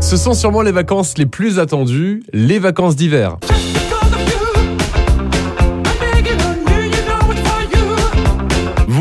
Ce sont sûrement les vacances les plus attendues, les vacances d'hiver.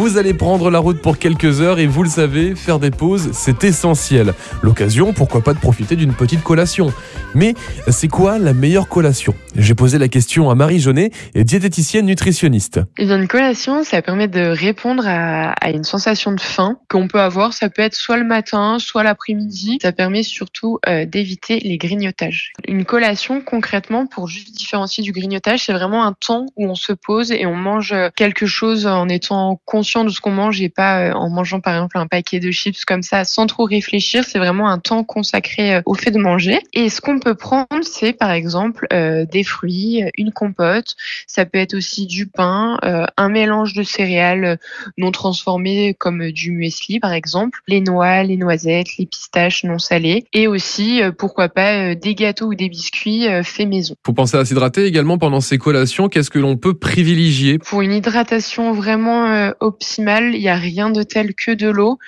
Vous allez prendre la route pour quelques heures et vous le savez, faire des pauses, c'est essentiel. L'occasion, pourquoi pas de profiter d'une petite collation. Mais c'est quoi la meilleure collation? J'ai posé la question à Marie Jaunet, diététicienne nutritionniste. Une collation, ça permet de répondre à, une sensation de faim qu'on peut avoir. Ça peut être soit le matin, soit l'après-midi. Ça permet surtout euh, d'éviter les grignotages. Une collation, concrètement, pour juste différencier du grignotage, c'est vraiment un temps où on se pose et on mange quelque chose en étant conscient de ce qu'on mange et pas euh, en mangeant par exemple un paquet de chips comme ça sans trop réfléchir. C'est vraiment un temps consacré euh, au fait de manger. Et ce qu'on peut prendre, c'est par exemple euh, des fruits, une compote. Ça peut être aussi du pain, un mélange de céréales non transformées comme du muesli par exemple, les noix, les noisettes, les pistaches non salées et aussi pourquoi pas des gâteaux ou des biscuits faits maison. Faut penser à s'hydrater également pendant ces collations. Qu'est-ce que l'on peut privilégier? Pour une hydratation vraiment optimale, il n'y a rien de tel que de l'eau.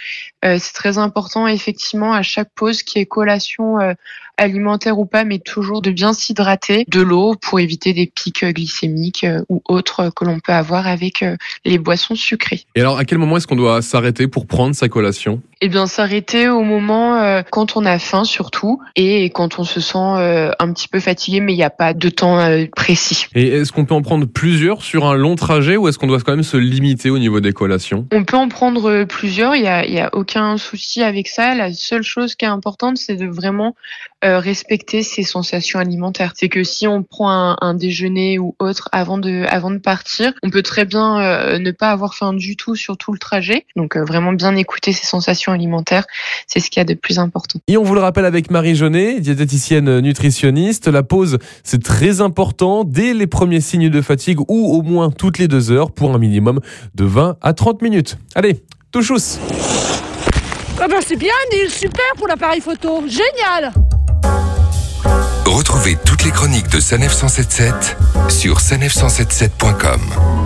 Euh, c'est très important effectivement à chaque pause qui est collation euh, alimentaire ou pas, mais toujours de bien s'hydrater de l'eau pour éviter des pics glycémiques euh, ou autres que l'on peut avoir avec les boissons sucrées. Et alors à quel moment est-ce qu'on doit s'arrêter pour prendre sa collation? Eh bien s'arrêter au moment quand on a faim surtout et quand on se sent un petit peu fatigué, mais il n'y a pas de temps précis. Et est-ce qu'on peut en prendre plusieurs sur un long trajet ou est-ce qu'on doit quand même se limiter au niveau des collations? On peut en prendre plusieurs, il n'y a, y a aucun souci avec ça. La seule chose qui est importante, c'est de vraiment euh, respecter ses sensations alimentaires. C'est que si on prend un, un, déjeuner ou autre avant de, avant de partir, on peut très bien euh, ne pas avoir faim du tout sur tout le trajet. Donc euh, vraiment bien écouter ses sensations alimentaires, c'est ce qu'il y a de plus important. Et on vous le rappelle avec Marie Jaunet, diététicienne nutritionniste, la pause c'est très important dès les premiers signes de fatigue ou au moins toutes les deux heures pour un minimum de 20 à 30 minutes. Allez, touchous ah ben c'est bien, Neil, super pour l'appareil photo, génial Retrouvez toutes les chroniques de Sanef 177 sur sanef177.com.